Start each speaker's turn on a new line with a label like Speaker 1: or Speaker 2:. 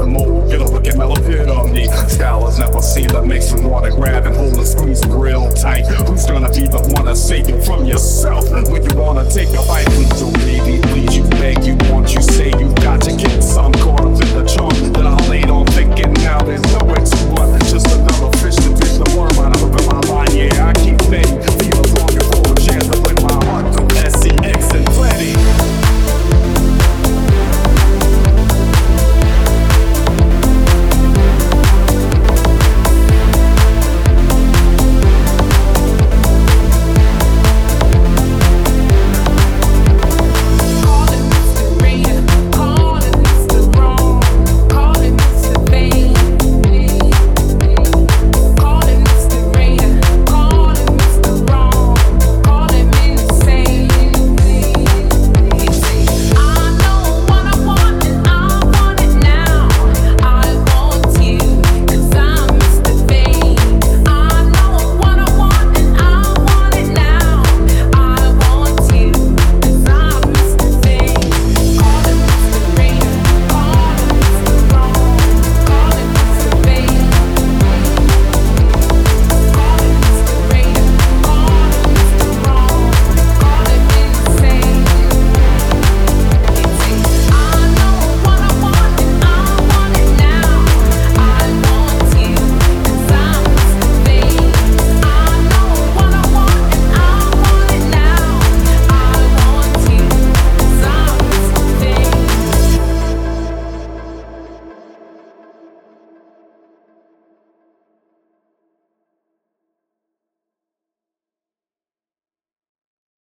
Speaker 1: some more. Get a look at mellow pit on me. Style is never seen that makes you wanna grab and hold and squeeze real tight. Who's gonna be the one to save you from yourself when you wanna take a bite? So maybe please you beg you want you say you got to get some corner with the charm that I laid on thick